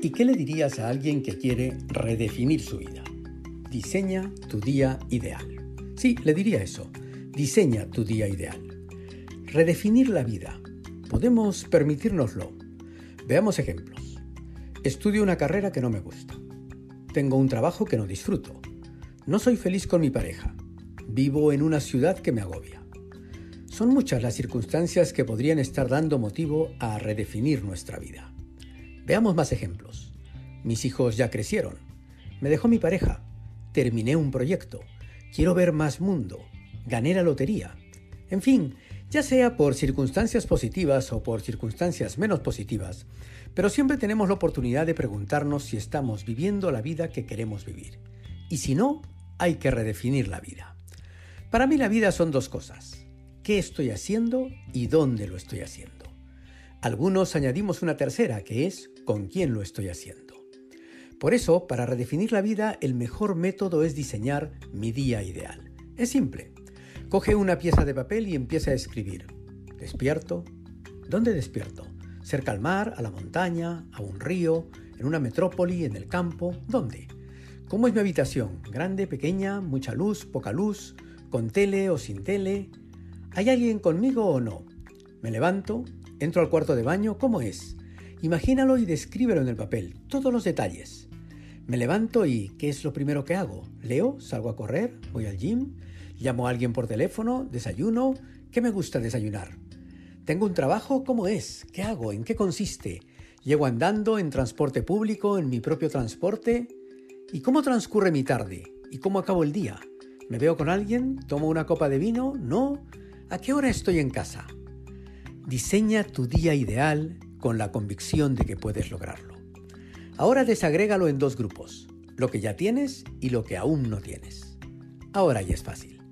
¿Y qué le dirías a alguien que quiere redefinir su vida? Diseña tu día ideal. Sí, le diría eso. Diseña tu día ideal. Redefinir la vida. Podemos permitírnoslo. Veamos ejemplos. Estudio una carrera que no me gusta. Tengo un trabajo que no disfruto. No soy feliz con mi pareja. Vivo en una ciudad que me agobia. Son muchas las circunstancias que podrían estar dando motivo a redefinir nuestra vida. Veamos más ejemplos. Mis hijos ya crecieron. Me dejó mi pareja. Terminé un proyecto. Quiero ver más mundo. Gané la lotería. En fin, ya sea por circunstancias positivas o por circunstancias menos positivas, pero siempre tenemos la oportunidad de preguntarnos si estamos viviendo la vida que queremos vivir. Y si no, hay que redefinir la vida. Para mí la vida son dos cosas. ¿Qué estoy haciendo y dónde lo estoy haciendo? Algunos añadimos una tercera, que es con quién lo estoy haciendo. Por eso, para redefinir la vida, el mejor método es diseñar mi día ideal. Es simple. Coge una pieza de papel y empieza a escribir. Despierto. ¿Dónde despierto? Cerca al mar, a la montaña, a un río, en una metrópoli, en el campo. ¿Dónde? ¿Cómo es mi habitación? ¿Grande, pequeña, mucha luz, poca luz, con tele o sin tele? ¿Hay alguien conmigo o no? Me levanto, Entro al cuarto de baño, ¿cómo es? Imagínalo y descríbelo en el papel, todos los detalles. Me levanto y ¿qué es lo primero que hago? ¿Leo? ¿Salgo a correr? ¿Voy al gym? ¿Llamo a alguien por teléfono? ¿Desayuno? ¿Qué me gusta desayunar? ¿Tengo un trabajo? ¿Cómo es? ¿Qué hago? ¿En qué consiste? ¿Llego andando en transporte público, en mi propio transporte? ¿Y cómo transcurre mi tarde? ¿Y cómo acabo el día? ¿Me veo con alguien? ¿Tomo una copa de vino? ¿No? ¿A qué hora estoy en casa? Diseña tu día ideal con la convicción de que puedes lograrlo. Ahora desagrégalo en dos grupos, lo que ya tienes y lo que aún no tienes. Ahora ya es fácil.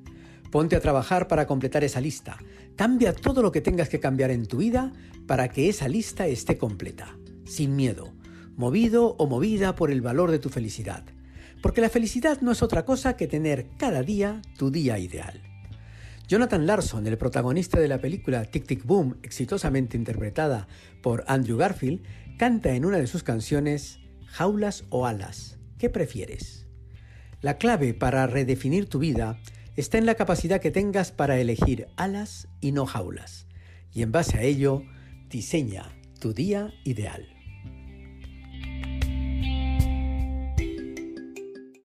Ponte a trabajar para completar esa lista. Cambia todo lo que tengas que cambiar en tu vida para que esa lista esté completa, sin miedo, movido o movida por el valor de tu felicidad. Porque la felicidad no es otra cosa que tener cada día tu día ideal. Jonathan Larson, el protagonista de la película Tic Tic Boom, exitosamente interpretada por Andrew Garfield, canta en una de sus canciones Jaulas o alas, ¿qué prefieres? La clave para redefinir tu vida está en la capacidad que tengas para elegir alas y no jaulas, y en base a ello, diseña tu día ideal.